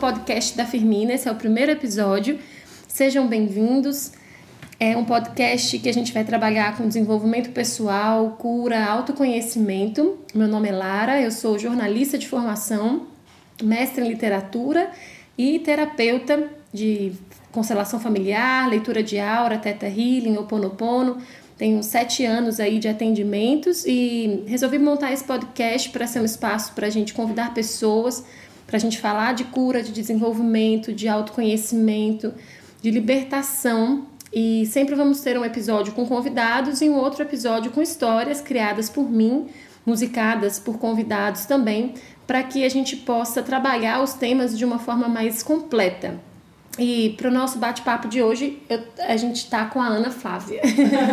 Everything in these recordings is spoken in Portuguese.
podcast da Firmina, esse é o primeiro episódio. Sejam bem-vindos. É um podcast que a gente vai trabalhar com desenvolvimento pessoal, cura, autoconhecimento. Meu nome é Lara, eu sou jornalista de formação, mestre em literatura e terapeuta de constelação familiar, leitura de aura, teta healing, oponopono. Tenho sete anos aí de atendimentos e resolvi montar esse podcast para ser um espaço para a gente convidar pessoas, para a gente falar de cura, de desenvolvimento, de autoconhecimento, de libertação e sempre vamos ter um episódio com convidados e um outro episódio com histórias criadas por mim, musicadas por convidados também, para que a gente possa trabalhar os temas de uma forma mais completa. E para o nosso bate-papo de hoje, eu, a gente está com a Ana Flávia.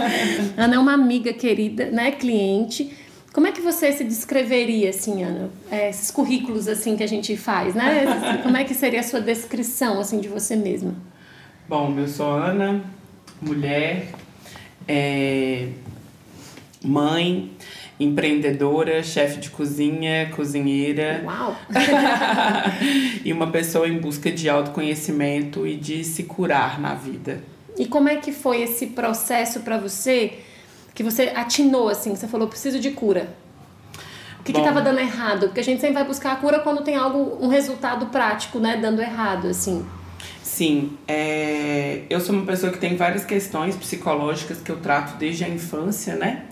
Ana é uma amiga querida, né, cliente. Como é que você se descreveria, assim, Ana? É, esses currículos, assim, que a gente faz, né? Como é que seria a sua descrição, assim, de você mesma? Bom, eu sou Ana, mulher, é, mãe, empreendedora, chefe de cozinha, cozinheira. Uau! e uma pessoa em busca de autoconhecimento e de se curar na vida. E como é que foi esse processo para você que você atinou assim, você falou preciso de cura? O que estava dando errado? Porque a gente sempre vai buscar a cura quando tem algo, um resultado prático, né, dando errado, assim. Sim, é, eu sou uma pessoa que tem várias questões psicológicas que eu trato desde a infância, né?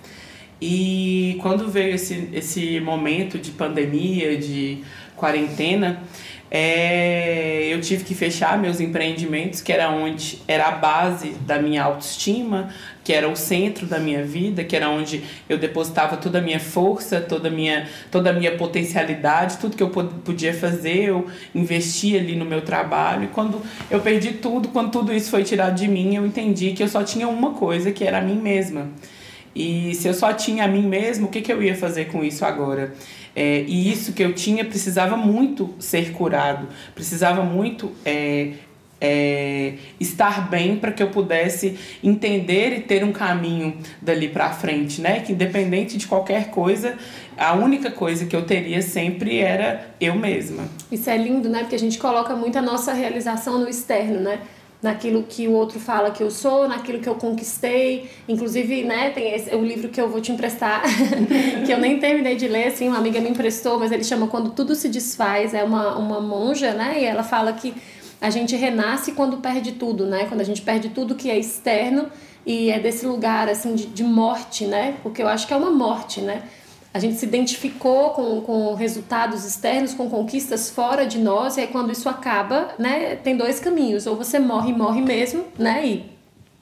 E quando veio esse, esse momento de pandemia, de quarentena, é, eu tive que fechar meus empreendimentos, que era onde era a base da minha autoestima, que era o centro da minha vida, que era onde eu depositava toda a minha força, toda a minha, toda a minha potencialidade, tudo que eu podia fazer, eu investia ali no meu trabalho. E quando eu perdi tudo, quando tudo isso foi tirado de mim, eu entendi que eu só tinha uma coisa, que era a mim mesma. E se eu só tinha a mim mesma, o que, que eu ia fazer com isso agora? É, e isso que eu tinha precisava muito ser curado, precisava muito é, é, estar bem para que eu pudesse entender e ter um caminho dali para frente, né? Que independente de qualquer coisa, a única coisa que eu teria sempre era eu mesma. Isso é lindo, né? Porque a gente coloca muito a nossa realização no externo, né? naquilo que o outro fala que eu sou, naquilo que eu conquistei. Inclusive, né, tem esse, o livro que eu vou te emprestar, que eu nem terminei de ler, assim, uma amiga me emprestou, mas ele chama Quando Tudo Se Desfaz, é uma, uma monja, né, e ela fala que a gente renasce quando perde tudo, né? Quando a gente perde tudo que é externo e é desse lugar assim de, de morte, né? Porque eu acho que é uma morte, né? A gente se identificou com, com resultados externos, com conquistas fora de nós, e aí quando isso acaba, né, tem dois caminhos. Ou você morre, morre mesmo, né, e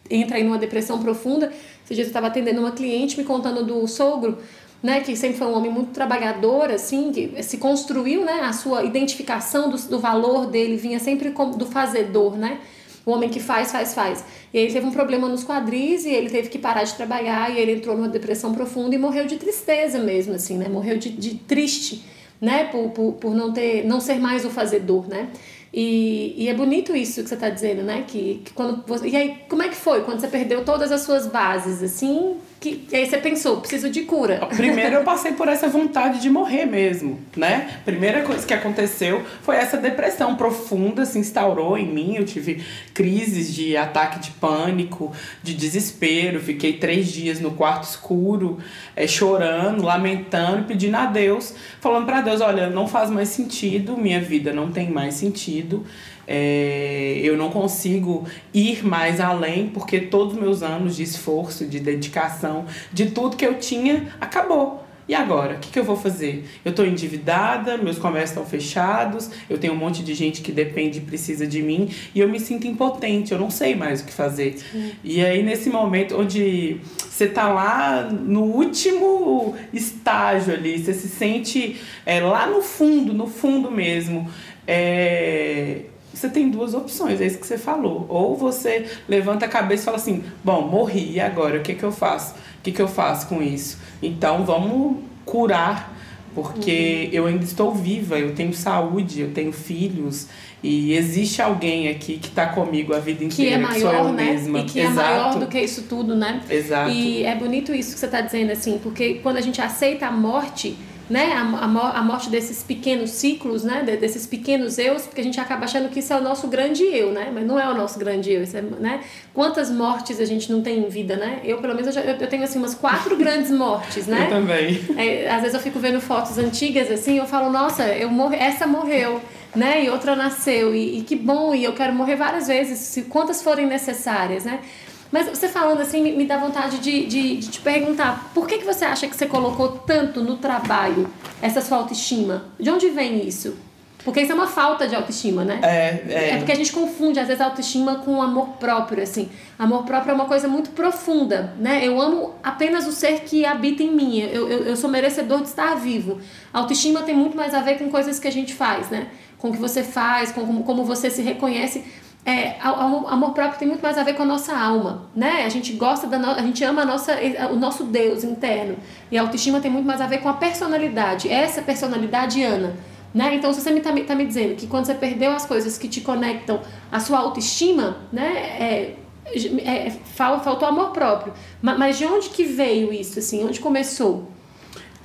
entra em uma depressão profunda. Esse dia eu estava atendendo uma cliente me contando do sogro, né, que sempre foi um homem muito trabalhador, assim, que se construiu, né, a sua identificação do, do valor dele vinha sempre como do fazedor, né, o homem que faz, faz, faz. E ele teve um problema nos quadris e ele teve que parar de trabalhar e ele entrou numa depressão profunda e morreu de tristeza mesmo, assim, né, morreu de, de triste, né, por, por, por não ter, não ser mais o fazedor, né. E, e é bonito isso que você está dizendo, né? Que, que quando você, e aí, como é que foi quando você perdeu todas as suas bases, assim? Que, e aí você pensou, preciso de cura. Primeiro eu passei por essa vontade de morrer mesmo, né? Primeira coisa que aconteceu foi essa depressão profunda se instaurou em mim. Eu tive crises de ataque de pânico, de desespero. Fiquei três dias no quarto escuro, é, chorando, lamentando, pedindo a Deus, falando para Deus, olha, não faz mais sentido, minha vida não tem mais sentido. É, eu não consigo ir mais além porque todos os meus anos de esforço, de dedicação, de tudo que eu tinha, acabou. E agora? O que, que eu vou fazer? Eu estou endividada, meus comércios estão fechados, eu tenho um monte de gente que depende e precisa de mim e eu me sinto impotente, eu não sei mais o que fazer. Sim. E aí, nesse momento onde você está lá no último estágio ali, você se sente é, lá no fundo, no fundo mesmo. É, você tem duas opções, é isso que você falou. Ou você levanta a cabeça e fala assim: bom, morri, e agora? O que, que eu faço? O que, que eu faço com isso? Então vamos curar, porque uhum. eu ainda estou viva, eu tenho saúde, eu tenho filhos, e existe alguém aqui que está comigo a vida inteira, que, é maior, que sou eu né? mesma. E que Exato. é maior do que isso tudo, né? Exato. E é bonito isso que você está dizendo, assim, porque quando a gente aceita a morte né, a, a, morte desses pequenos ciclos, né, desses pequenos eus, porque a gente acaba achando que isso é o nosso grande eu, né, mas não é o nosso grande eu, é, né, quantas mortes a gente não tem em vida, né, eu pelo menos eu, já, eu tenho assim umas quatro grandes mortes, né. Eu também. É, às vezes eu fico vendo fotos antigas assim, eu falo, nossa, eu essa morreu, né, e outra nasceu, e, e que bom, e eu quero morrer várias vezes, se quantas forem necessárias, né. Mas você falando assim, me, me dá vontade de, de, de, te perguntar, por que, que você acha que você colocou tanto no trabalho essa sua autoestima? De onde vem isso? Porque isso é uma falta de autoestima, né? É, é. é porque a gente confunde, às vezes, a autoestima com amor próprio, assim. Amor próprio é uma coisa muito profunda, né? Eu amo apenas o ser que habita em mim. Eu, eu, eu sou merecedor de estar vivo. A autoestima tem muito mais a ver com coisas que a gente faz, né? Com o que você faz, com como, como você se reconhece é, amor próprio tem muito mais a ver com a nossa alma, né? A gente gosta da no... a gente ama a nossa, o nosso Deus interno. E a autoestima tem muito mais a ver com a personalidade, essa personalidade Ana, né? Então, se você me tá, tá me dizendo que quando você perdeu as coisas que te conectam à sua autoestima, né? É, é, faltou amor próprio. Mas de onde que veio isso, assim? Onde começou?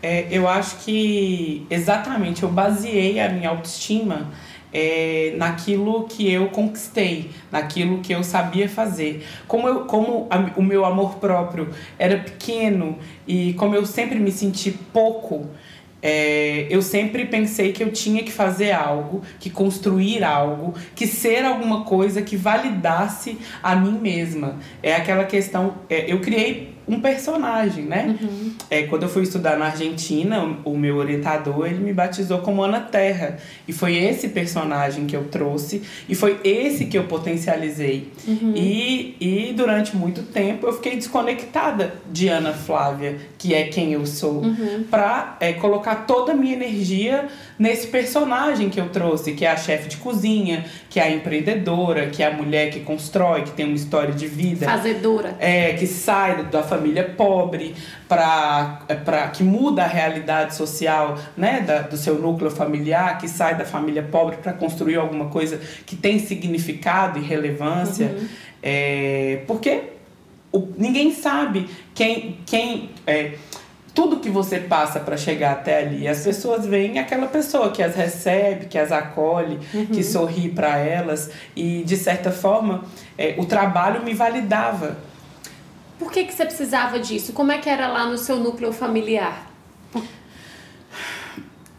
É, eu acho que exatamente eu baseei a minha autoestima é, naquilo que eu conquistei, naquilo que eu sabia fazer. Como, eu, como a, o meu amor próprio era pequeno e como eu sempre me senti pouco, é, eu sempre pensei que eu tinha que fazer algo, que construir algo, que ser alguma coisa que validasse a mim mesma. É aquela questão. É, eu criei um personagem, né? Uhum. É, quando eu fui estudar na Argentina, o, meu orientador, ele me batizou como Ana Terra. E foi esse personagem que eu trouxe e foi esse que eu potencializei. Uhum. E, e durante muito tempo eu fiquei desconectada de Ana Flávia, que é quem eu sou, uhum. para é, colocar toda a minha energia nesse personagem que eu trouxe, que é a chefe de cozinha, que é a empreendedora, que é a mulher que constrói, que tem uma história de vida. Fazedora. É, que sai da família pobre para para que muda a realidade social, né, da, do seu núcleo familiar, que sai da família pobre para construir alguma coisa que tem significado e relevância. Uhum. É, porque o, ninguém sabe quem quem é, tudo que você passa para chegar até ali. As pessoas veem aquela pessoa que as recebe, que as acolhe, uhum. que sorri para elas e de certa forma é, o trabalho me validava. Por que, que você precisava disso? Como é que era lá no seu núcleo familiar?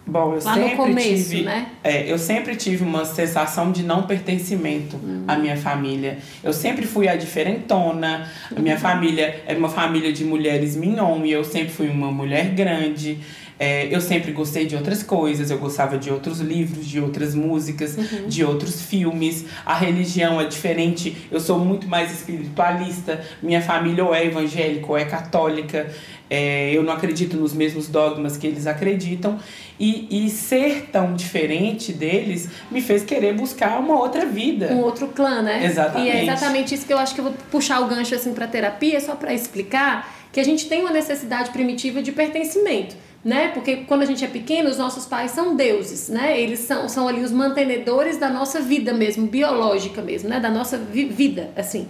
Bom, eu Lá sempre começo, tive, né? É, eu sempre tive uma sensação de não pertencimento uhum. à minha família. Eu sempre fui a diferentona. A minha família é uma família de mulheres mignon e eu sempre fui uma mulher grande. É, eu sempre gostei de outras coisas, eu gostava de outros livros, de outras músicas, uhum. de outros filmes. A religião é diferente, eu sou muito mais espiritualista. Minha família ou é evangélica ou é católica. É, eu não acredito nos mesmos dogmas que eles acreditam. E, e ser tão diferente deles me fez querer buscar uma outra vida. Um outro clã, né? Exatamente. E é exatamente isso que eu acho que eu vou puxar o gancho assim para terapia, só para explicar que a gente tem uma necessidade primitiva de pertencimento. Né? Porque quando a gente é pequeno, os nossos pais são deuses, né? Eles são, são ali os mantenedores da nossa vida mesmo, biológica mesmo, né? Da nossa vi vida, assim.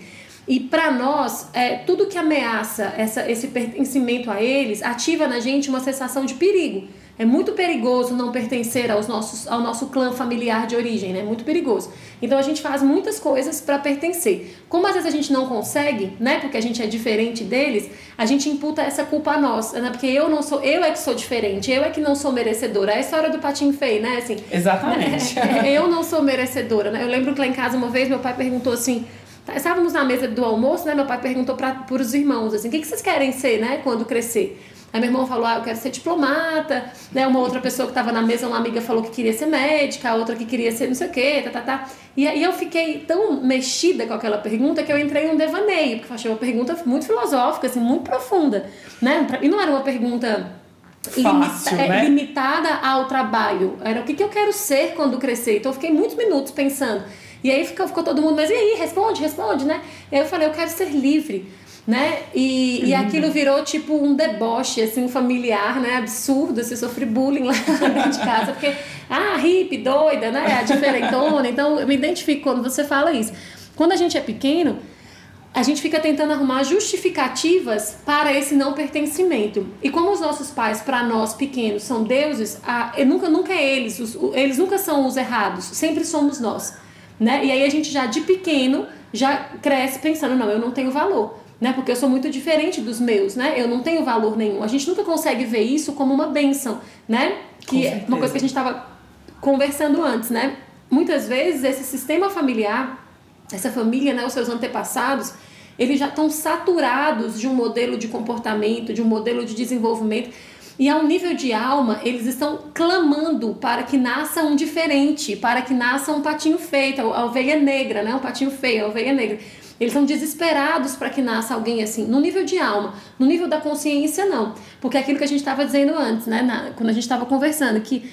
E para nós, é, tudo que ameaça essa, esse pertencimento a eles ativa na gente uma sensação de perigo. É muito perigoso não pertencer aos nossos, ao nosso clã familiar de origem, né? Muito perigoso. Então a gente faz muitas coisas para pertencer. Como às vezes a gente não consegue, né? Porque a gente é diferente deles, a gente imputa essa culpa a nós, né? Porque eu não sou, eu é que sou diferente, eu é que não sou merecedora. É a história do patinho feio, né? Assim, Exatamente. Né? eu não sou merecedora, né? Eu lembro que lá em casa uma vez meu pai perguntou assim: Estávamos na mesa do almoço, né? Meu pai perguntou para os irmãos assim: o que, que vocês querem ser, né? Quando crescer? Aí meu irmão falou: ah, eu quero ser diplomata. Né? Uma outra pessoa que estava na mesa, uma amiga, falou que queria ser médica, a outra que queria ser não sei o quê, tá, tá, tá. E aí eu fiquei tão mexida com aquela pergunta que eu entrei em um devaneio, porque eu achei uma pergunta muito filosófica, assim, muito profunda. Né? E não era uma pergunta. Fácil, limita, é, né? limitada ao trabalho. Era o que, que eu quero ser quando crescer. Então eu fiquei muitos minutos pensando. E aí ficou, ficou todo mundo, mas e aí, responde, responde, né? E aí eu falei, eu quero ser livre, né? E, e aquilo virou tipo um deboche, assim, um familiar, né? Absurdo, você sofre bullying lá dentro de casa, porque, ah, hippie, doida, né? A diferentona. Então eu me identifico quando você fala isso. Quando a gente é pequeno, a gente fica tentando arrumar justificativas para esse não pertencimento. E como os nossos pais, para nós pequenos, são deuses, a, nunca, nunca é eles, os, eles nunca são os errados, sempre somos nós. Né? E aí a gente já de pequeno já cresce pensando, não, eu não tenho valor. Né? Porque eu sou muito diferente dos meus, né? Eu não tenho valor nenhum. A gente nunca consegue ver isso como uma benção, né? Que é uma coisa que a gente estava conversando antes, né? Muitas vezes esse sistema familiar, essa família, né, os seus antepassados, eles já estão saturados de um modelo de comportamento, de um modelo de desenvolvimento. E ao nível de alma, eles estão clamando para que nasça um diferente, para que nasça um patinho feito, a ovelha negra, né? Um patinho feio, a ovelha negra. Eles são desesperados para que nasça alguém assim, no nível de alma, no nível da consciência não, porque é aquilo que a gente estava dizendo antes, né, na, quando a gente estava conversando, que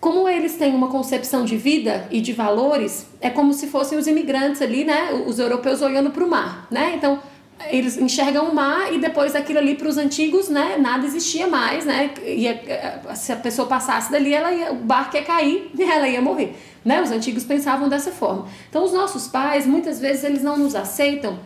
como eles têm uma concepção de vida e de valores, é como se fossem os imigrantes ali, né? Os europeus olhando para o mar, né? Então, eles enxergam o mar e depois daquilo ali para os antigos, né? Nada existia mais, né? E se a pessoa passasse dali, ela ia, o barco ia cair e ela ia morrer, né? Os antigos pensavam dessa forma. Então, os nossos pais, muitas vezes, eles não nos aceitam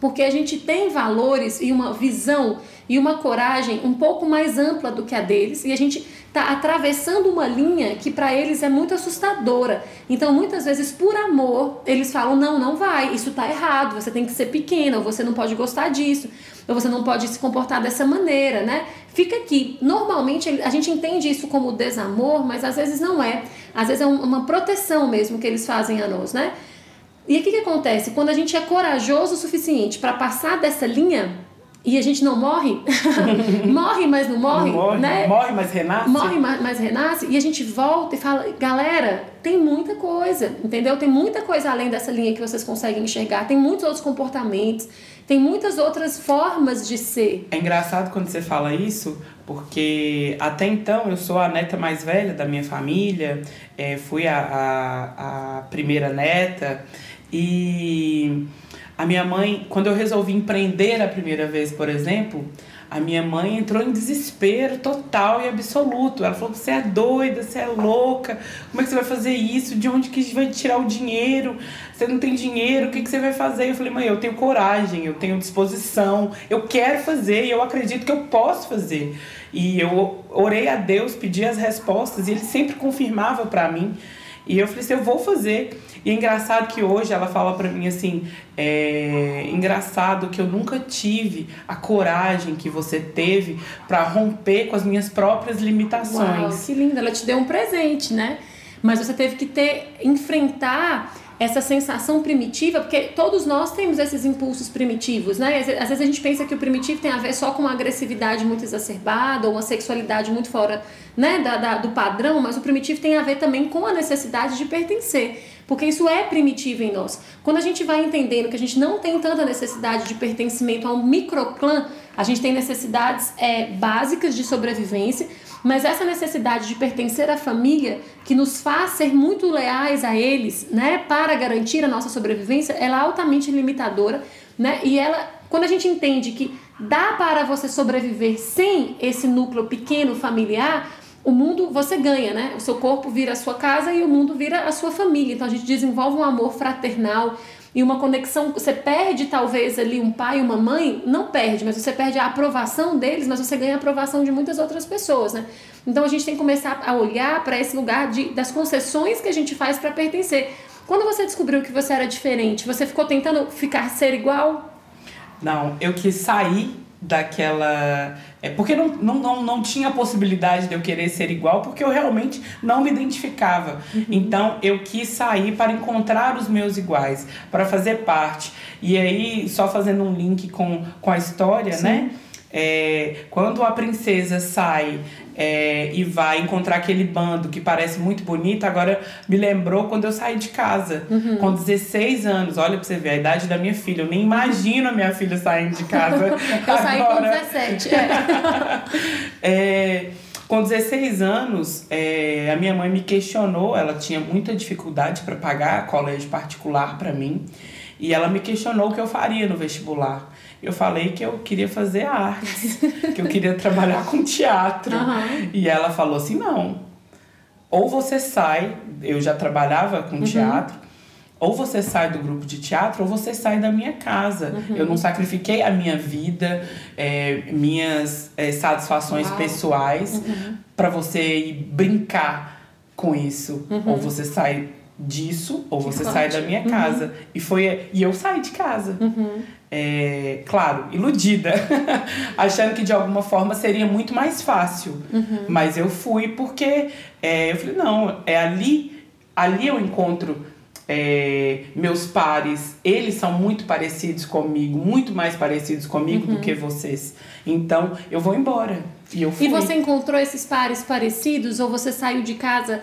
porque a gente tem valores e uma visão e uma coragem um pouco mais ampla do que a deles e a gente está atravessando uma linha que para eles é muito assustadora. Então, muitas vezes, por amor, eles falam: não, não vai, isso está errado, você tem que ser pequena, ou você não pode gostar disso, ou você não pode se comportar dessa maneira, né? Fica aqui. Normalmente, a gente entende isso como desamor, mas às vezes não é. Às vezes é uma proteção mesmo que eles fazem a nós, né? E o que, que acontece? Quando a gente é corajoso o suficiente para passar dessa linha, e a gente não morre, morre, mas não morre, não morre, né? Morre, mas renasce. Morre, mas renasce, e a gente volta e fala, galera, tem muita coisa, entendeu? Tem muita coisa além dessa linha que vocês conseguem enxergar, tem muitos outros comportamentos, tem muitas outras formas de ser. É engraçado quando você fala isso, porque até então eu sou a neta mais velha da minha família, é, fui a, a, a primeira neta, e a minha mãe, quando eu resolvi empreender a primeira vez, por exemplo, a minha mãe entrou em desespero total e absoluto. Ela falou: você é doida, você é louca, como é que você vai fazer isso? De onde que vai tirar o dinheiro? Você não tem dinheiro, o que, que você vai fazer? Eu falei: mãe, eu tenho coragem, eu tenho disposição, eu quero fazer e eu acredito que eu posso fazer. E eu orei a Deus, pedi as respostas e ele sempre confirmava para mim. E eu falei assim: eu vou fazer. E é engraçado que hoje ela fala para mim assim: é engraçado que eu nunca tive a coragem que você teve para romper com as minhas próprias limitações. Uau, que linda, ela te deu um presente, né? Mas você teve que ter enfrentar essa sensação primitiva, porque todos nós temos esses impulsos primitivos, né? Às vezes a gente pensa que o primitivo tem a ver só com uma agressividade muito exacerbada ou uma sexualidade muito fora né, da, da, do padrão, mas o primitivo tem a ver também com a necessidade de pertencer, porque isso é primitivo em nós. Quando a gente vai entendendo que a gente não tem tanta necessidade de pertencimento a um microclã, a gente tem necessidades é, básicas de sobrevivência, mas essa necessidade de pertencer à família, que nos faz ser muito leais a eles, né, para garantir a nossa sobrevivência, ela é altamente limitadora, né? E ela, quando a gente entende que dá para você sobreviver sem esse núcleo pequeno familiar, o mundo você ganha, né? O seu corpo vira a sua casa e o mundo vira a sua família. Então a gente desenvolve um amor fraternal, e uma conexão. Você perde talvez ali um pai e uma mãe, não perde, mas você perde a aprovação deles, mas você ganha a aprovação de muitas outras pessoas, né? Então a gente tem que começar a olhar para esse lugar de, das concessões que a gente faz para pertencer. Quando você descobriu que você era diferente, você ficou tentando ficar ser igual? Não, eu quis sair daquela. É, porque não, não, não, não tinha possibilidade de eu querer ser igual, porque eu realmente não me identificava. Uhum. Então eu quis sair para encontrar os meus iguais, para fazer parte. E aí, só fazendo um link com, com a história, Sim. né? É, quando a princesa sai é, e vai encontrar aquele bando que parece muito bonito, agora me lembrou quando eu saí de casa, uhum. com 16 anos. Olha pra você ver, a idade da minha filha. Eu nem imagino a minha filha saindo de casa. eu agora. saí com 17. É. é, com 16 anos, é, a minha mãe me questionou, ela tinha muita dificuldade para pagar colégio particular para mim, e ela me questionou o que eu faria no vestibular eu falei que eu queria fazer artes, que eu queria trabalhar com teatro. Uhum. E ela falou assim: não. Ou você sai, eu já trabalhava com uhum. teatro, ou você sai do grupo de teatro ou você sai da minha casa. Uhum. Eu não sacrifiquei a minha vida, é, minhas é, satisfações Uau. pessoais uhum. para você ir brincar com isso. Uhum. Ou você sai disso ou você sai da minha casa. Uhum. E foi e eu saí de casa. Uhum. É, claro, iludida, achando que de alguma forma seria muito mais fácil. Uhum. Mas eu fui porque é, eu falei, não, é ali, ali eu encontro é, meus pares, eles são muito parecidos comigo, muito mais parecidos comigo uhum. do que vocês. Então, eu vou embora. E, eu fui. e você encontrou esses pares parecidos ou você saiu de casa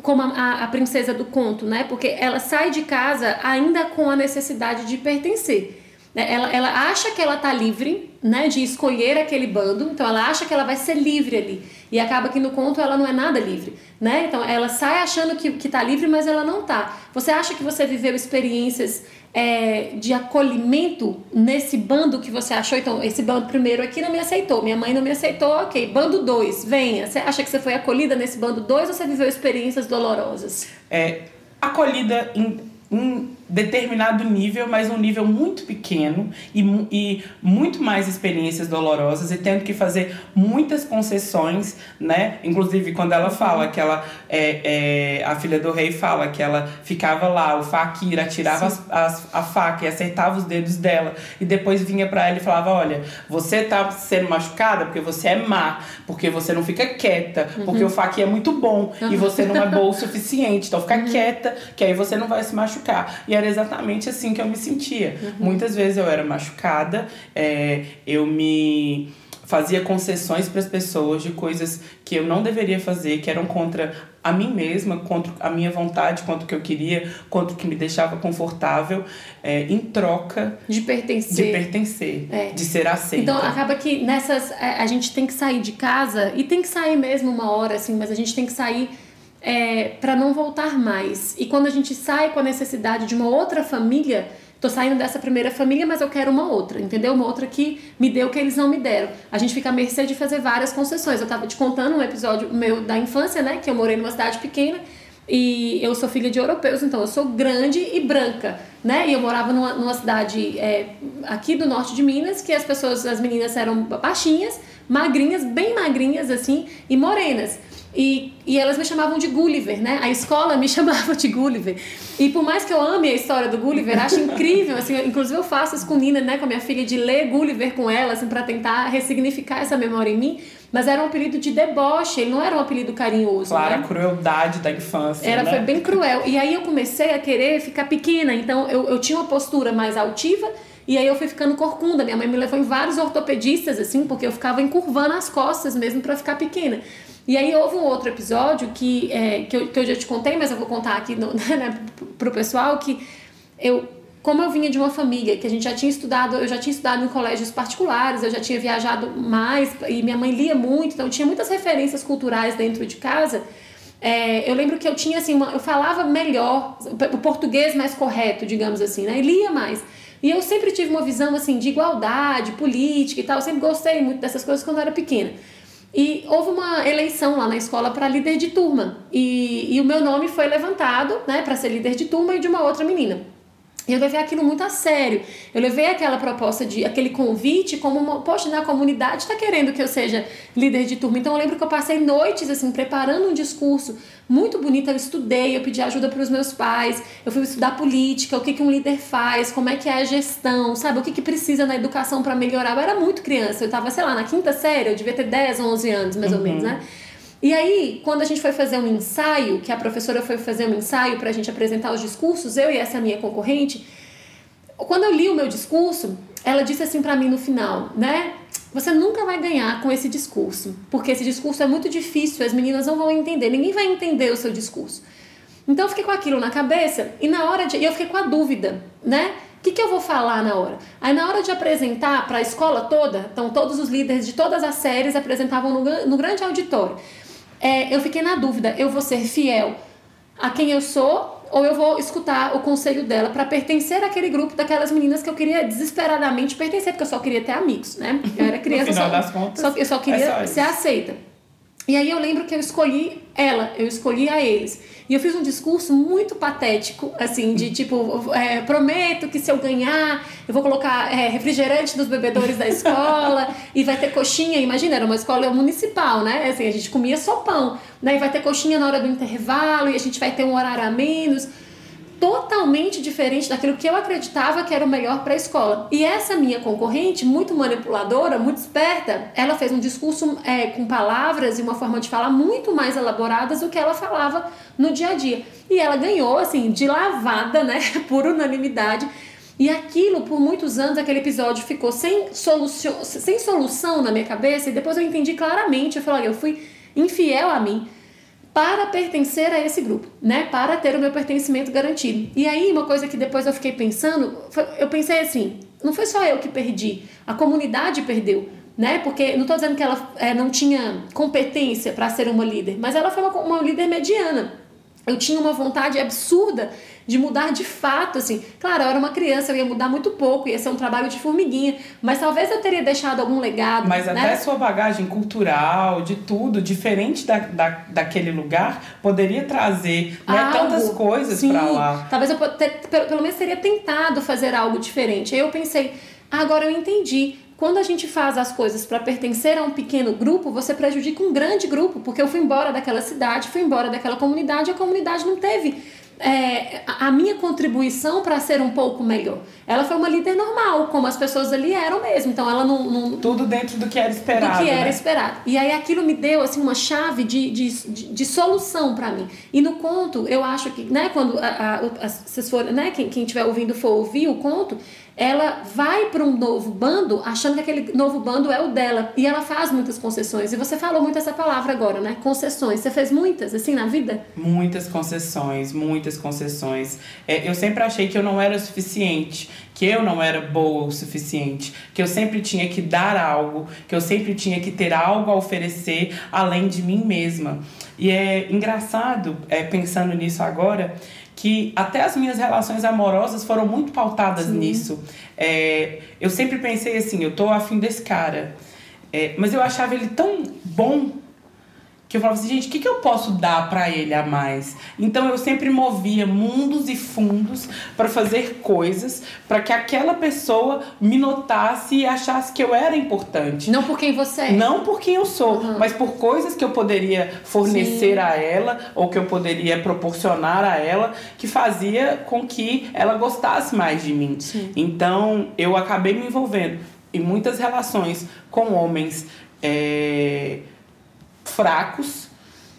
como a, a, princesa do conto, né? Porque ela sai de casa ainda com a necessidade de pertencer. Né? Ela, ela acha que ela tá livre, né? De escolher aquele bando, então ela acha que ela vai ser livre ali. E acaba que no conto ela não é nada livre, né? Então ela sai achando que, que tá livre, mas ela não tá. Você acha que você viveu experiências é, de acolhimento nesse bando que você achou? Então, esse bando primeiro aqui não me aceitou, minha mãe não me aceitou, ok. Bando 2, venha. Você acha que você foi acolhida nesse bando 2 ou você viveu experiências dolorosas? É, acolhida em, em determinado nível, mas um nível muito pequeno e, e muito mais experiências dolorosas e tendo que fazer muitas concessões, né? Inclusive quando ela fala que ela é, é a filha do rei fala que ela ficava lá, o fakir atirava as, as, a faca e acertava os dedos dela e depois vinha para ela e falava, olha, você tá sendo machucada porque você é má, porque você não fica quieta, uhum. porque o fakir é muito bom uhum. e você não é boa o suficiente, então fica uhum. quieta que aí você não vai se machucar. E era exatamente assim que eu me sentia. Uhum. Muitas vezes eu era machucada, é, eu me fazia concessões para as pessoas de coisas que eu não deveria fazer, que eram contra a mim mesma, contra a minha vontade, contra o que eu queria, contra o que me deixava confortável, é, em troca de pertencer, de, pertencer, é. de ser aceita. Então acaba que nessas é, a gente tem que sair de casa e tem que sair mesmo uma hora assim, mas a gente tem que sair é, para não voltar mais. E quando a gente sai com a necessidade de uma outra família, tô saindo dessa primeira família, mas eu quero uma outra, entendeu? Uma outra que me deu o que eles não me deram. A gente fica à mercê de fazer várias concessões. Eu tava te contando um episódio meu da infância, né? Que eu morei numa cidade pequena e eu sou filha de europeus, então eu sou grande e branca, né? E eu morava numa, numa cidade é, aqui do norte de Minas, que as pessoas, as meninas eram baixinhas, magrinhas, bem magrinhas assim, e morenas. E, e elas me chamavam de Gulliver, né? A escola me chamava de Gulliver. E por mais que eu ame a história do Gulliver, acho incrível, assim, inclusive eu faço isso com Nina, né, com a minha filha, de ler Gulliver com ela, assim, para tentar ressignificar essa memória em mim. Mas era um apelido de deboche, ele não era um apelido carinhoso. Claro, né? a crueldade da infância. Era, né? foi bem cruel. E aí eu comecei a querer ficar pequena, então eu, eu tinha uma postura mais altiva. E aí eu fui ficando corcunda. Minha mãe me levou em vários ortopedistas, assim, porque eu ficava encurvando as costas mesmo para ficar pequena. E aí houve um outro episódio que, é, que, eu, que eu já te contei, mas eu vou contar aqui no, né, pro pessoal, que eu, como eu vinha de uma família que a gente já tinha estudado, eu já tinha estudado em colégios particulares, eu já tinha viajado mais, e minha mãe lia muito, então tinha muitas referências culturais dentro de casa. É, eu lembro que eu tinha assim, uma, eu falava melhor, o português mais correto, digamos assim, né? E lia mais. E eu sempre tive uma visão assim de igualdade, política e tal, eu sempre gostei muito dessas coisas quando eu era pequena. E houve uma eleição lá na escola para líder de turma. E, e o meu nome foi levantado né, para ser líder de turma e de uma outra menina. E eu levei aquilo muito a sério. Eu levei aquela proposta de aquele convite como uma, poxa, na comunidade está querendo que eu seja líder de turma. Então eu lembro que eu passei noites assim preparando um discurso muito bonito. Eu estudei, eu pedi ajuda para os meus pais, eu fui estudar política, o que, que um líder faz, como é que é a gestão, sabe? O que, que precisa na educação para melhorar. Eu era muito criança, eu estava, sei lá, na quinta série, eu devia ter 10, 11 anos mais uhum. ou menos, né? E aí, quando a gente foi fazer um ensaio, que a professora foi fazer um ensaio para a gente apresentar os discursos, eu e essa minha concorrente, quando eu li o meu discurso, ela disse assim para mim no final, né? Você nunca vai ganhar com esse discurso, porque esse discurso é muito difícil, as meninas não vão entender, ninguém vai entender o seu discurso. Então eu fiquei com aquilo na cabeça e na hora de. Eu fiquei com a dúvida, né? O que, que eu vou falar na hora? Aí na hora de apresentar para a escola toda, então todos os líderes de todas as séries apresentavam no, no grande auditório é, eu fiquei na dúvida: eu vou ser fiel a quem eu sou ou eu vou escutar o conselho dela para pertencer àquele grupo daquelas meninas que eu queria desesperadamente pertencer, porque eu só queria ter amigos, né? Eu era criança, no final só, das contas, só, eu só queria é só ser aceita. E aí eu lembro que eu escolhi ela, eu escolhi a eles. E eu fiz um discurso muito patético, assim, de tipo, é, prometo que se eu ganhar, eu vou colocar é, refrigerante nos bebedores da escola e vai ter coxinha. Imagina, era uma escola municipal, né? Assim, a gente comia sopão, né? E vai ter coxinha na hora do intervalo e a gente vai ter um horário a menos totalmente diferente daquilo que eu acreditava que era o melhor para a escola. E essa minha concorrente, muito manipuladora, muito esperta, ela fez um discurso é, com palavras e uma forma de falar muito mais elaboradas do que ela falava no dia a dia. E ela ganhou, assim, de lavada, né, por unanimidade. E aquilo, por muitos anos, aquele episódio ficou sem solução, sem solução na minha cabeça. E depois eu entendi claramente. Eu falei, olha, eu fui infiel a mim para pertencer a esse grupo, né? Para ter o meu pertencimento garantido. E aí, uma coisa que depois eu fiquei pensando, eu pensei assim, não foi só eu que perdi, a comunidade perdeu, né? Porque não estou dizendo que ela é, não tinha competência para ser uma líder, mas ela foi uma, uma líder mediana. Eu tinha uma vontade absurda de mudar de fato, assim. Claro, eu era uma criança, eu ia mudar muito pouco, ia ser um trabalho de formiguinha, mas talvez eu teria deixado algum legado. Mas né? até sua bagagem cultural, de tudo, diferente da, da, daquele lugar, poderia trazer né, tantas coisas para lá. Talvez eu ter, pelo menos teria tentado fazer algo diferente. Aí eu pensei, agora eu entendi quando a gente faz as coisas para pertencer a um pequeno grupo, você prejudica um grande grupo, porque eu fui embora daquela cidade, fui embora daquela comunidade, a comunidade não teve é, a minha contribuição para ser um pouco melhor. Ela foi uma líder normal, como as pessoas ali eram mesmo. Então ela não. não Tudo dentro do que era esperado. Do que era né? esperado. E aí aquilo me deu assim, uma chave de, de, de, de solução para mim. E no conto, eu acho que, né, quando a, a, a, vocês forem, né, quem estiver ouvindo for ouvir o conto, ela vai para um novo bando achando que aquele novo bando é o dela e ela faz muitas concessões. E você falou muito essa palavra agora, né? Concessões. Você fez muitas assim na vida? Muitas concessões, muitas concessões. É, eu sempre achei que eu não era o suficiente, que eu não era boa o suficiente, que eu sempre tinha que dar algo, que eu sempre tinha que ter algo a oferecer além de mim mesma. E é engraçado, é, pensando nisso agora, que até as minhas relações amorosas foram muito pautadas Sim. nisso. É, eu sempre pensei assim, eu tô afim desse cara. É, mas eu achava ele tão bom que eu falava assim, gente, o que, que eu posso dar para ele a mais? Então eu sempre movia mundos e fundos para fazer coisas para que aquela pessoa me notasse e achasse que eu era importante. Não por quem você é. Não por quem eu sou, uhum. mas por coisas que eu poderia fornecer Sim. a ela ou que eu poderia proporcionar a ela que fazia com que ela gostasse mais de mim. Sim. Então eu acabei me envolvendo em muitas relações com homens. É fracos,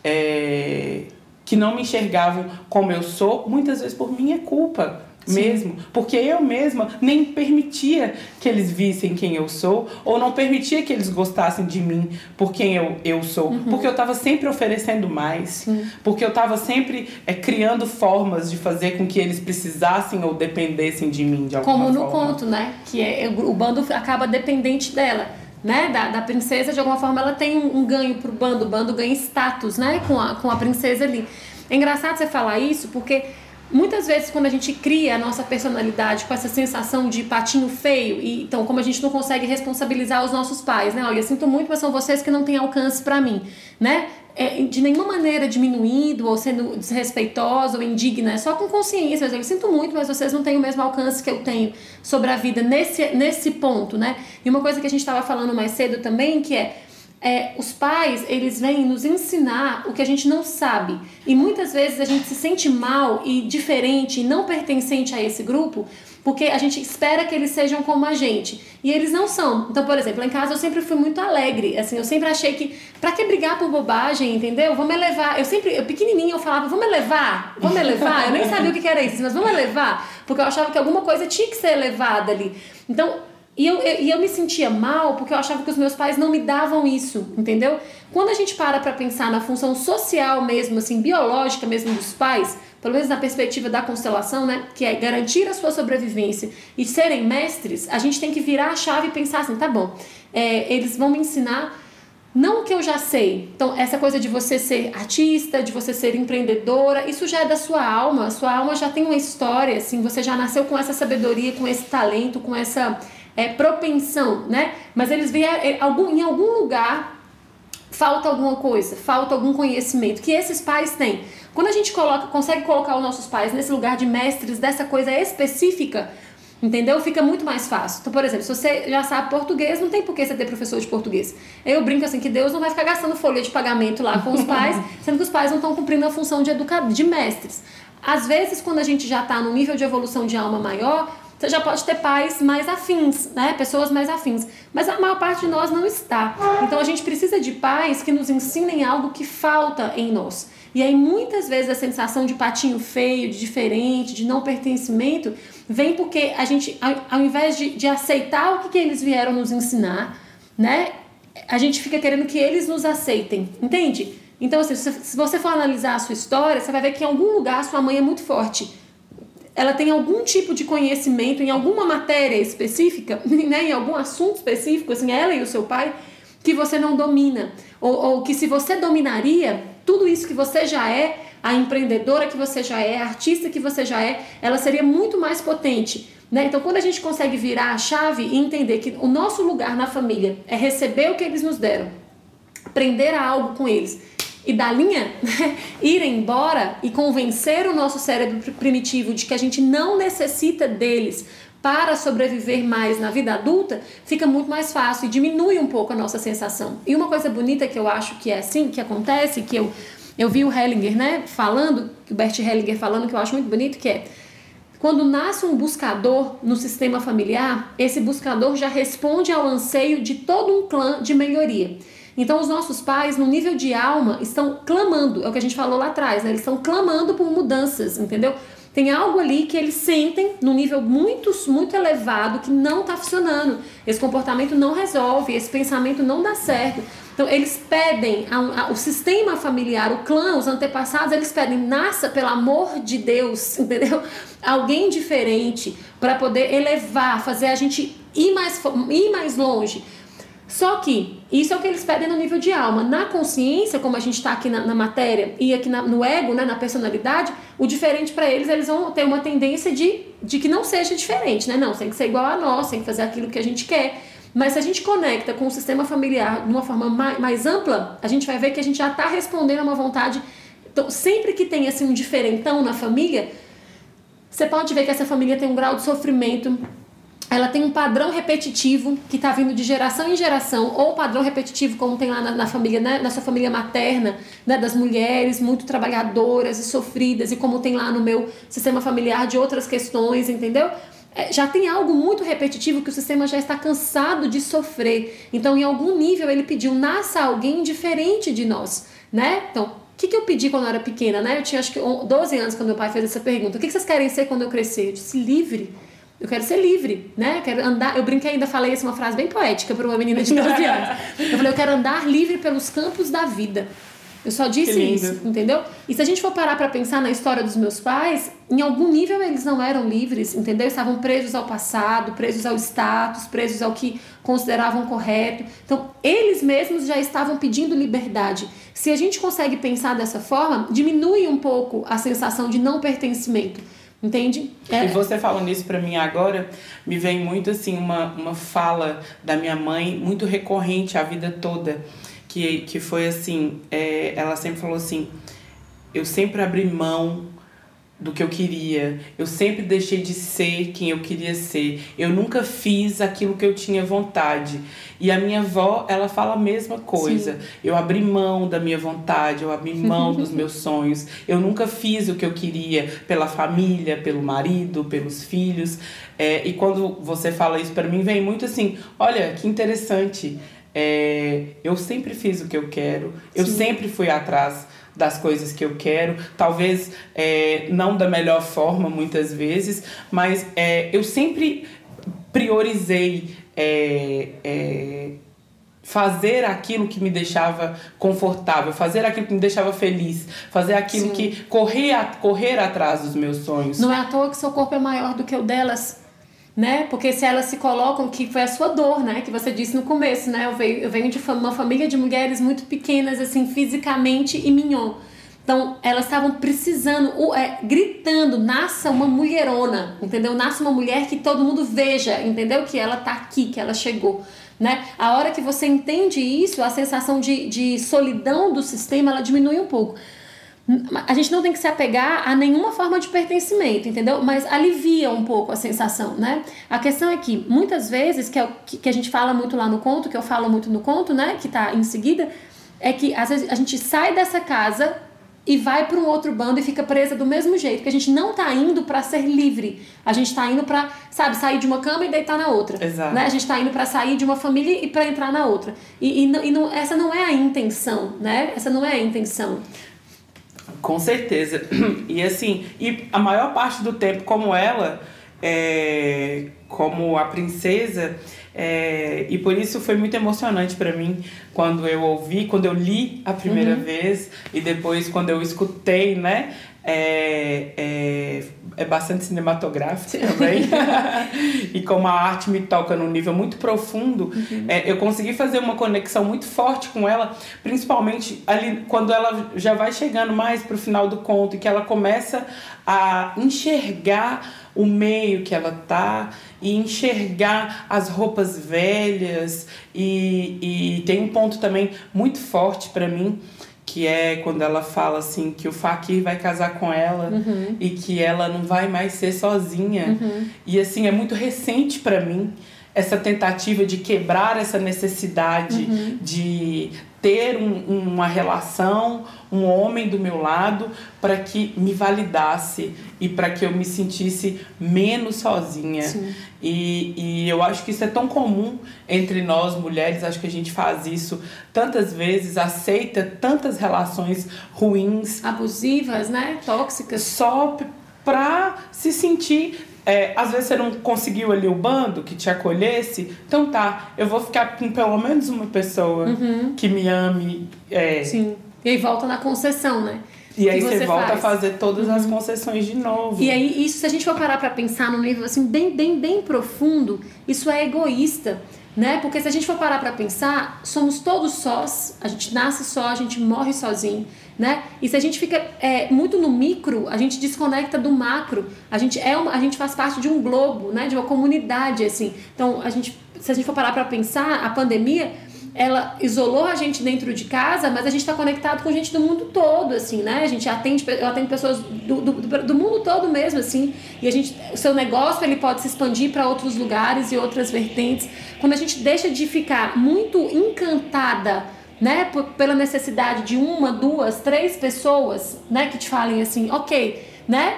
é, que não me enxergavam como eu sou, muitas vezes por minha culpa Sim. mesmo, porque eu mesma nem permitia que eles vissem quem eu sou, ou não permitia que eles gostassem de mim por quem eu, eu sou, uhum. porque eu estava sempre oferecendo mais, Sim. porque eu estava sempre é, criando formas de fazer com que eles precisassem ou dependessem de mim de alguma Como forma. Como no conto, né? Que é, o bando acaba dependente dela né, da, da princesa, de alguma forma ela tem um, um ganho pro bando, o bando ganha status, né, com a, com a princesa ali. É engraçado você falar isso porque muitas vezes quando a gente cria a nossa personalidade com essa sensação de patinho feio, e então como a gente não consegue responsabilizar os nossos pais, né, olha, eu sinto muito, mas são vocês que não têm alcance para mim, né, é, de nenhuma maneira diminuindo ou sendo desrespeitosa ou indigna, é só com consciência. Eu sinto muito, mas vocês não têm o mesmo alcance que eu tenho sobre a vida nesse, nesse ponto, né? E uma coisa que a gente estava falando mais cedo também, que é, é, os pais, eles vêm nos ensinar o que a gente não sabe. E muitas vezes a gente se sente mal e diferente e não pertencente a esse grupo porque a gente espera que eles sejam como a gente. E eles não são. Então, por exemplo, lá em casa eu sempre fui muito alegre. Assim, eu sempre achei que, pra que brigar por bobagem, entendeu? Vamos elevar. Eu sempre, eu pequenininha, eu falava, vamos elevar, vamos elevar. Eu nem sabia o que era isso, mas vamos elevar. Porque eu achava que alguma coisa tinha que ser elevada ali. Então, e eu, eu, e eu me sentia mal porque eu achava que os meus pais não me davam isso, entendeu? Quando a gente para pra pensar na função social mesmo, assim, biológica mesmo dos pais, pelo menos na perspectiva da constelação, né, que é garantir a sua sobrevivência e serem mestres, a gente tem que virar a chave e pensar assim, tá bom, é, eles vão me ensinar não o que eu já sei. Então, essa coisa de você ser artista, de você ser empreendedora, isso já é da sua alma. A sua alma já tem uma história, assim, você já nasceu com essa sabedoria, com esse talento, com essa é, propensão, né? Mas eles vieram, algum, em algum lugar falta alguma coisa, falta algum conhecimento que esses pais têm. Quando a gente coloca, consegue colocar os nossos pais nesse lugar de mestres dessa coisa específica, entendeu? Fica muito mais fácil. Então, por exemplo, se você já sabe português, não tem por que você ter professor de português. Eu brinco assim que Deus não vai ficar gastando folha de pagamento lá com os pais, sendo que os pais não estão cumprindo a função de educador, de mestres. Às vezes, quando a gente já está no nível de evolução de alma maior, você já pode ter pais mais afins, né? Pessoas mais afins. Mas a maior parte de nós não está. Então a gente precisa de pais que nos ensinem algo que falta em nós. E aí muitas vezes a sensação de patinho feio, de diferente, de não pertencimento, vem porque a gente, ao, invés de, de aceitar o que, que eles vieram nos ensinar, né? A gente fica querendo que eles nos aceitem, entende? Então, assim, se você for analisar a sua história, você vai ver que em algum lugar sua mãe é muito forte. Ela tem algum tipo de conhecimento em alguma matéria específica, né, em algum assunto específico, assim, ela e o seu pai, que você não domina. Ou, ou que se você dominaria, tudo isso que você já é, a empreendedora que você já é, a artista que você já é, ela seria muito mais potente. Né? Então, quando a gente consegue virar a chave e entender que o nosso lugar na família é receber o que eles nos deram, aprender algo com eles e da linha né, ir embora e convencer o nosso cérebro primitivo de que a gente não necessita deles para sobreviver mais na vida adulta, fica muito mais fácil e diminui um pouco a nossa sensação. E uma coisa bonita que eu acho que é assim, que acontece, que eu, eu vi o Hellinger, né, falando, o Bert Hellinger falando, que eu acho muito bonito, que é quando nasce um buscador no sistema familiar, esse buscador já responde ao anseio de todo um clã de melhoria. Então, os nossos pais, no nível de alma, estão clamando, é o que a gente falou lá atrás, né? eles estão clamando por mudanças, entendeu? Tem algo ali que eles sentem no nível muito, muito elevado que não está funcionando. Esse comportamento não resolve, esse pensamento não dá certo. Então, eles pedem, a, a, o sistema familiar, o clã, os antepassados, eles pedem, nasça pelo amor de Deus, entendeu? Alguém diferente para poder elevar, fazer a gente ir mais, ir mais longe. Só que isso é o que eles pedem no nível de alma. Na consciência, como a gente está aqui na, na, matéria e aqui na, no ego, né, na personalidade, o diferente para eles, eles vão ter uma tendência de, de que não seja diferente, né? Não, tem que ser igual a nós, tem que fazer aquilo que a gente quer. Mas se a gente conecta com o sistema familiar de uma forma mais, mais ampla, a gente vai ver que a gente já está respondendo a uma vontade. Então, sempre que tem assim, um diferentão na família, você pode ver que essa família tem um grau de sofrimento ela tem um padrão repetitivo que está vindo de geração em geração, ou padrão repetitivo como tem lá na, na família, né, na sua família materna, né, das mulheres muito trabalhadoras e sofridas, e como tem lá no meu sistema familiar de outras questões, entendeu? É, já tem algo muito repetitivo que o sistema já está cansado de sofrer. Então, em algum nível, ele pediu: nasça alguém diferente de nós, né? Então, o que, que eu pedi quando eu era pequena, né? Eu tinha acho que 12 anos quando meu pai fez essa pergunta: o que, que vocês querem ser quando eu crescer? Eu disse: livre. Eu quero ser livre, né? Eu quero andar. Eu brinquei ainda, falei isso, uma frase bem poética para uma menina de 12 anos. Eu falei, eu quero andar livre pelos campos da vida. Eu só disse isso, entendeu? E se a gente for parar para pensar na história dos meus pais, em algum nível eles não eram livres, entendeu? Estavam presos ao passado, presos ao status, presos ao que consideravam correto. Então, eles mesmos já estavam pedindo liberdade. Se a gente consegue pensar dessa forma, diminui um pouco a sensação de não pertencimento. Entende? É. E você falando isso para mim agora, me vem muito assim uma, uma fala da minha mãe, muito recorrente a vida toda, que, que foi assim, é, ela sempre falou assim, eu sempre abri mão do que eu queria. Eu sempre deixei de ser quem eu queria ser. Eu nunca fiz aquilo que eu tinha vontade. E a minha avó, ela fala a mesma coisa. Sim. Eu abri mão da minha vontade, eu abri mão dos meus sonhos. Eu nunca fiz o que eu queria pela família, pelo marido, pelos filhos. É, e quando você fala isso para mim, vem muito assim: olha, que interessante. É, eu sempre fiz o que eu quero, eu Sim. sempre fui atrás das coisas que eu quero, talvez é, não da melhor forma muitas vezes, mas é, eu sempre priorizei é, é, fazer aquilo que me deixava confortável, fazer aquilo que me deixava feliz, fazer aquilo Sim. que correr, correr atrás dos meus sonhos. Não é à toa que seu corpo é maior do que o delas né? Porque se elas se colocam, que foi a sua dor, né? Que você disse no começo, né? Eu venho, eu venho de uma família de mulheres muito pequenas, assim, fisicamente e mignon. Então, elas estavam precisando, é, gritando, nasça uma mulherona, entendeu? Nasça uma mulher que todo mundo veja, entendeu? Que ela tá aqui, que ela chegou. Né? A hora que você entende isso, a sensação de, de solidão do sistema ela diminui um pouco. A gente não tem que se apegar a nenhuma forma de pertencimento, entendeu? Mas alivia um pouco a sensação, né? A questão é que muitas vezes, que, é o, que a gente fala muito lá no conto, que eu falo muito no conto, né? Que tá em seguida, é que às vezes a gente sai dessa casa e vai para um outro bando e fica presa do mesmo jeito, que a gente não tá indo para ser livre. A gente tá indo para, sabe, sair de uma cama e deitar na outra. Exato. Né? A gente tá indo para sair de uma família e para entrar na outra. E, e, e não, essa não é a intenção, né? Essa não é a intenção. Com certeza. E assim, e a maior parte do tempo, como ela, é, como a princesa, é, e por isso foi muito emocionante para mim quando eu ouvi, quando eu li a primeira uhum. vez e depois quando eu escutei, né? É, é, é bastante cinematográfico também. e como a arte me toca num nível muito profundo, uhum. é, eu consegui fazer uma conexão muito forte com ela, principalmente ali quando ela já vai chegando mais pro final do conto e que ela começa a enxergar o meio que ela tá e enxergar as roupas velhas e, e tem um ponto também muito forte para mim que é quando ela fala assim que o Fakir vai casar com ela uhum. e que ela não vai mais ser sozinha. Uhum. E assim é muito recente para mim essa tentativa de quebrar essa necessidade uhum. de ter um, uma relação, um homem do meu lado para que me validasse e para que eu me sentisse menos sozinha. E, e eu acho que isso é tão comum entre nós mulheres, acho que a gente faz isso tantas vezes, aceita tantas relações ruins, abusivas, né? Tóxicas. Só para se sentir é, às vezes você não conseguiu ali o bando que te acolhesse, então tá, eu vou ficar com pelo menos uma pessoa uhum. que me ame. É... Sim. E aí volta na concessão, né? E aí você, você volta faz. a fazer todas uhum. as concessões de novo. E aí, isso, se a gente for parar pra pensar num nível assim, bem, bem, bem profundo, isso é egoísta né? Porque se a gente for parar para pensar, somos todos sós, a gente nasce só, a gente morre sozinho, né? E se a gente fica é, muito no micro, a gente desconecta do macro. A gente é uma, a gente faz parte de um globo, né? De uma comunidade assim. Então, a gente, se a gente for parar para pensar, a pandemia ela isolou a gente dentro de casa, mas a gente está conectado com gente do mundo todo, assim, né? A gente atende, eu atendo pessoas do, do, do mundo todo mesmo, assim, e a gente, o seu negócio ele pode se expandir para outros lugares e outras vertentes. Quando a gente deixa de ficar muito encantada, né, pela necessidade de uma, duas, três pessoas, né, que te falem assim, ok, né?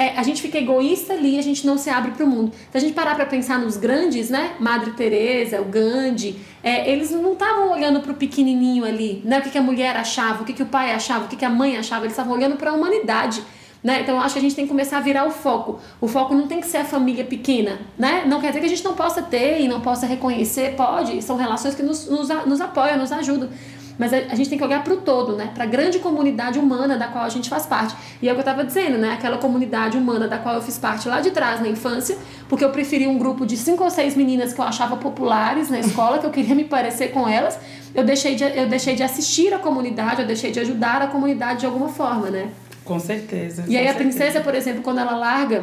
É, a gente fica egoísta ali, a gente não se abre para o mundo. Se a gente parar para pensar nos grandes, né? Madre Teresa, o Gandhi, é, eles não estavam olhando para o pequenininho ali, né? O que, que a mulher achava, o que, que o pai achava, o que, que a mãe achava, eles estavam olhando para a humanidade. Né? Então eu acho que a gente tem que começar a virar o foco. O foco não tem que ser a família pequena, né? Não quer dizer que a gente não possa ter e não possa reconhecer, pode. São relações que nos, nos, nos apoiam, nos ajudam. Mas a, a gente tem que olhar para o todo, né? Para a grande comunidade humana da qual a gente faz parte. E é o que eu estava dizendo, né? Aquela comunidade humana da qual eu fiz parte lá de trás na infância, porque eu preferi um grupo de cinco ou seis meninas que eu achava populares na escola, que eu queria me parecer com elas. Eu deixei de, eu deixei de assistir a comunidade, eu deixei de ajudar a comunidade de alguma forma, né? Com certeza. E aí a princesa, por exemplo, quando ela larga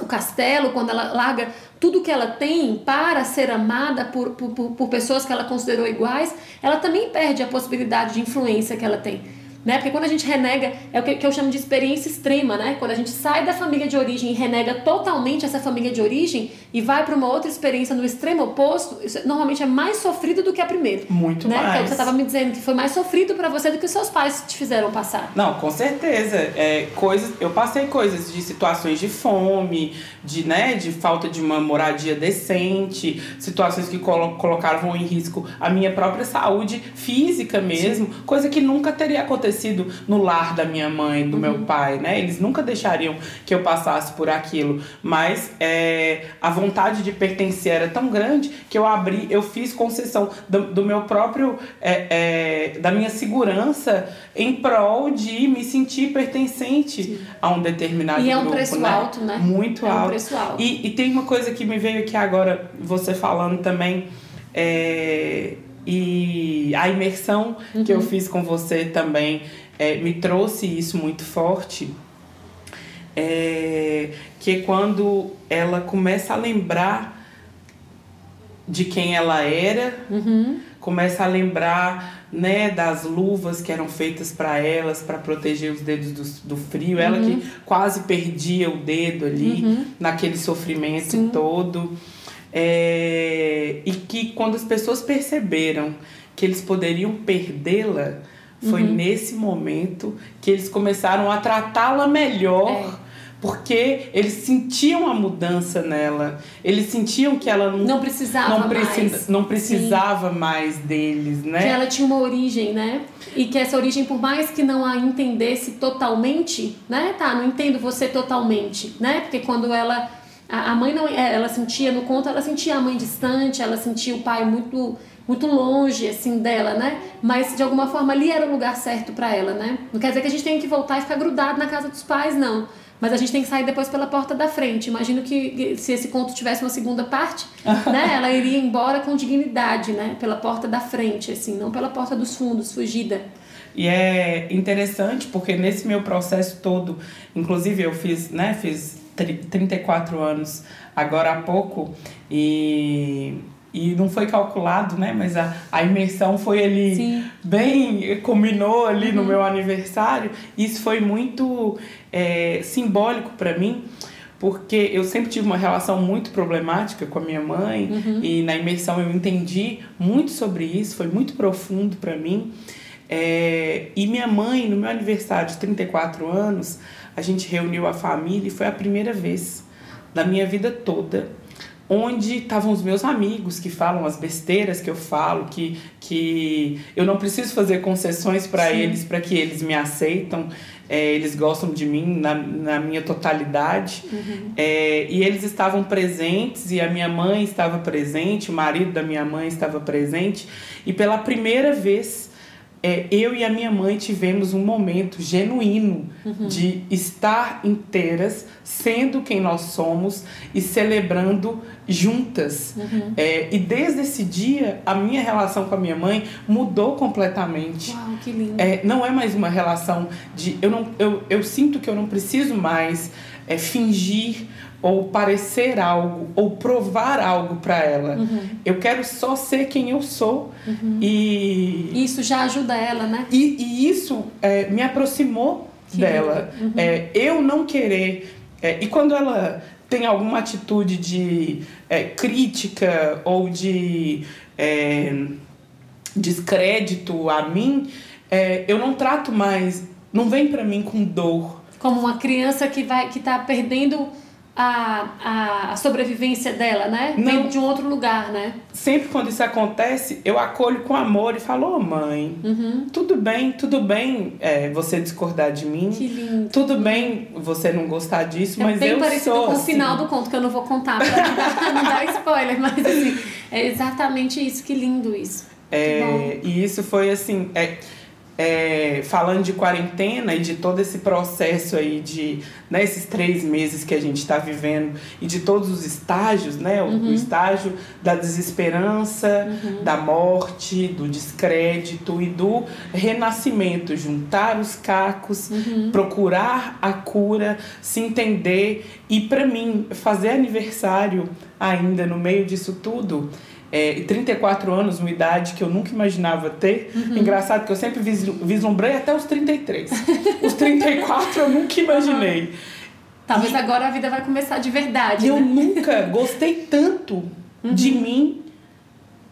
o castelo, quando ela larga tudo que ela tem para ser amada por, por, por pessoas que ela considerou iguais, ela também perde a possibilidade de influência que ela tem né? Porque quando a gente renega, é o que eu chamo de experiência extrema, né? Quando a gente sai da família de origem e renega totalmente essa família de origem e vai para uma outra experiência no extremo oposto, isso normalmente é mais sofrido do que a primeira. Muito né? mais. Que você estava me dizendo que foi mais sofrido para você do que seus pais te fizeram passar. Não, com certeza. É, coisas, eu passei coisas de situações de fome, de, né, de falta de uma moradia decente, situações que colo colocavam em risco a minha própria saúde física mesmo, Sim. coisa que nunca teria acontecido acontecido no lar da minha mãe, do uhum. meu pai, né? Eles nunca deixariam que eu passasse por aquilo. Mas é, a vontade de pertencer era tão grande que eu abri, eu fiz concessão do, do meu próprio, é, é, da minha segurança em prol de me sentir pertencente Sim. a um determinado grupo. E é um preço né? alto, né? Muito é alto. Um preço alto. E, e tem uma coisa que me veio aqui agora, você falando também. É, e a imersão uhum. que eu uhum. fiz com você também é, me trouxe isso muito forte. É, que quando ela começa a lembrar de quem ela era, Uhum. começa a lembrar né, das luvas que eram feitas para elas para proteger os dedos do, do frio. Ela que quase perdia o dedo ali naquele sofrimento Sim. todo. É, e que quando as pessoas perceberam que eles poderiam perdê-la, foi nesse momento que eles começaram a tratá-la melhor. É. Porque eles sentiam a mudança nela. Eles sentiam que ela não, Não precisava não, preci- mais. não precisava mais deles, Que né? ela tinha uma origem, né? E que essa origem, por mais que não a entendesse totalmente, né? Tá, não entendo você totalmente, né? Porque quando ela. A a mãe não. é, Ela sentia no conto, ela sentia a mãe distante, ela sentia o pai muito muito longe assim dela, né? Mas de alguma forma ali era o lugar certo pra ela, né? Não quer dizer que a gente tenha que voltar e ficar grudado na casa dos pais, não. Mas a gente tem que sair depois pela porta da frente. Imagino que se esse conto tivesse uma segunda parte, né? Ela iria embora com dignidade, né? Pela porta da frente, assim, não pela porta dos fundos, fugida. E é interessante porque nesse meu processo todo, inclusive eu fiz, né, fiz 34 anos agora há pouco e, e não foi calculado, né, mas a, a imersão foi ali Sim. bem, combinou ali no meu aniversário. Isso foi muito é, simbólico para mim. Porque eu sempre tive uma relação muito problemática com a minha mãe e na imersão eu entendi muito sobre isso, foi muito profundo para mim. É, e minha mãe, no meu aniversário de 34 anos, a gente reuniu a família e foi a primeira vez da minha vida toda onde estavam os meus amigos que falam as besteiras que eu falo, que, que eu não preciso fazer concessões para eles para que eles me aceitam. É, eles gostam de mim na, na minha totalidade. É, e eles estavam presentes, e a minha mãe estava presente, o marido da minha mãe estava presente. E pela primeira vez, é, eu e a minha mãe tivemos um momento genuíno de estar inteiras, sendo quem nós somos e celebrando juntas. É, e desde esse dia, a minha relação com a minha mãe mudou completamente. Uau, que lindo. É, não é mais uma relação de. Eu, não, eu, eu sinto que eu não preciso mais é, fingir ou parecer algo ou provar algo para ela. Eu quero só ser quem eu sou. E, Isso já ajuda ela, né? e, e isso é, me aproximou Que dela. É, eu não querer. é, e quando ela tem alguma atitude de é, crítica ou de é, descrédito a mim, é, eu não trato mais. Não vem pra mim com dor. Como uma criança que vai que tá perdendo a, a, sobrevivência dela, né? Não. Vem de um outro lugar, né? Sempre quando isso acontece, eu acolho com amor e falo: Ô mãe, Uhum. tudo bem, tudo bem é, você discordar de mim. Que lindo. Tudo bem você não gostar disso, É mas bem eu parecido sou com o assim. final do conto, que eu não vou contar pra não dar, não dar spoiler, mas assim, é exatamente isso, que lindo isso. É, e isso foi assim, é, é, falando de quarentena e de todo esse processo aí de né, esses três meses que a gente está vivendo e de todos os estágios, né? O, o estágio da desesperança, da morte, do descrédito e do renascimento, juntar os cacos, procurar a cura, se entender e para mim fazer aniversário ainda no meio disso tudo é, e 34 anos, uma idade que eu nunca imaginava ter. Engraçado que eu sempre vislu- vislumbrei até os 33. os 34 eu nunca imaginei. Talvez agora a vida vai começar de verdade, E eu né? nunca gostei tanto de mim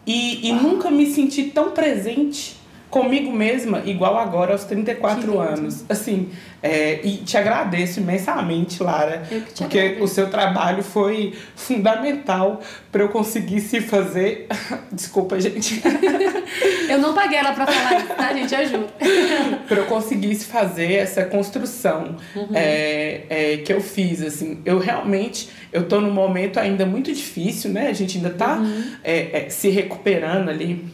e, e nunca me senti tão presente comigo mesma, igual agora aos 34 Que lindo. anos. Assim, é, e te agradeço imensamente, Lara, Eu porque agradeço. o seu trabalho foi fundamental para eu conseguir se fazer. Desculpa, gente. Eu não paguei ela pra falar isso, tá, gente? Ajuda. para eu conseguisse fazer essa construção é, é, que eu fiz assim eu realmente eu tô num momento ainda muito difícil né a gente ainda tá é, é, se recuperando ali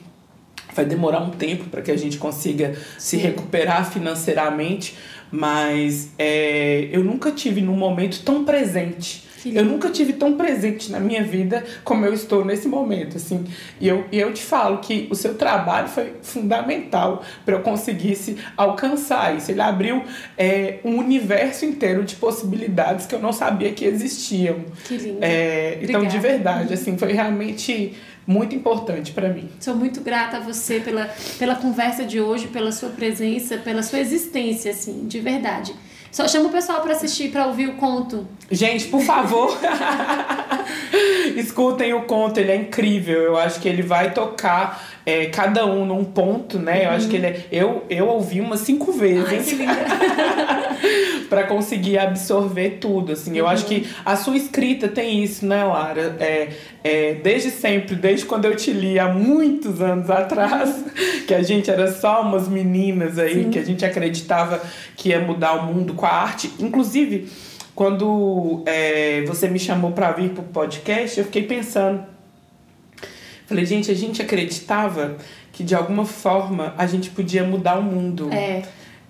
vai demorar um tempo para que a gente consiga se recuperar financeiramente mas é, eu nunca tive num momento tão presente Eu nunca tive tão presente na minha vida como eu estou nesse momento, assim. E eu, e eu te falo que o seu trabalho foi fundamental para eu conseguisse alcançar isso. Ele abriu é, um universo inteiro de possibilidades que eu não sabia que existiam. Que lindo. É, então, de verdade, assim, foi realmente muito importante para mim. Sou muito grata a você pela, pela conversa de hoje, pela sua presença, pela sua existência, assim, de verdade. Só chama o pessoal para assistir, para ouvir o conto. Gente, por favor, escutem o conto, ele é incrível. Eu acho que ele vai tocar é, cada um num ponto, né? Eu acho que ele é, eu, eu ouvi umas cinco vezes para conseguir absorver tudo, assim. Uhum. Eu acho que a sua escrita tem isso, né, Lara? É, é, desde sempre, desde quando eu te li há muitos anos atrás, que a gente era só umas meninas aí, Sim. que a gente acreditava que ia mudar o mundo com a arte. Inclusive, quando é, você me chamou para vir pro podcast, eu fiquei pensando Falei, gente, a gente acreditava que de alguma forma a gente podia mudar o mundo. É.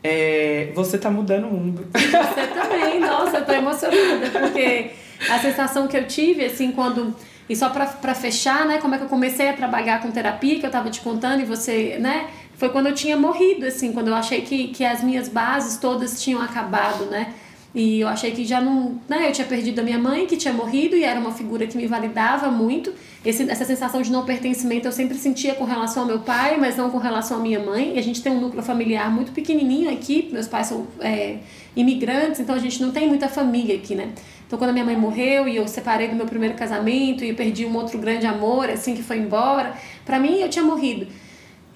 é você tá mudando o mundo. Você também, nossa, eu tô emocionada, porque a sensação que eu tive, assim, quando. E só pra fechar, né, como é que eu comecei a trabalhar com terapia, que eu tava te contando, e você, né, foi quando eu tinha morrido, assim, quando eu achei que, que as minhas bases todas tinham acabado, né. E eu achei que já não. Né, eu tinha perdido a minha mãe, que tinha morrido, e era uma figura que me validava muito. Esse, essa sensação de não pertencimento eu sempre sentia com relação ao meu pai, mas não com relação à minha mãe. E a gente tem um núcleo familiar muito pequenininho aqui, meus pais são é, imigrantes, então a gente não tem muita família aqui, né? Então, quando a minha mãe morreu e eu separei do meu primeiro casamento e perdi um outro grande amor, assim, que foi embora, para mim eu tinha morrido.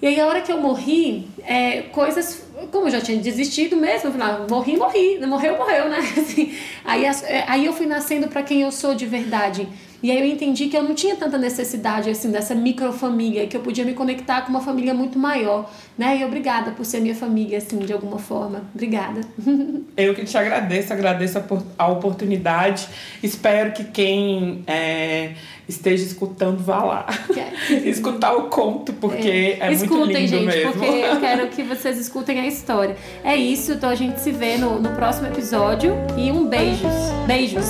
E aí, a hora que eu morri, é, coisas. Como eu já tinha desistido mesmo, eu falei, morri, morri. Morreu, morreu, né? Assim, aí, é, aí eu fui nascendo para quem eu sou de verdade. E aí eu entendi que eu não tinha tanta necessidade assim dessa microfamília, que eu podia me conectar com uma família muito maior, né? E obrigada por ser minha família assim de alguma forma. Obrigada. Eu que te agradeço, agradeço a oportunidade. Espero que quem é, esteja escutando vá lá. Escutar o conto, porque é, é Escutem, muito lindo gente, mesmo. porque eu quero que vocês escutem a história. É isso, então a gente se vê no, no próximo episódio e um beijos. Beijos.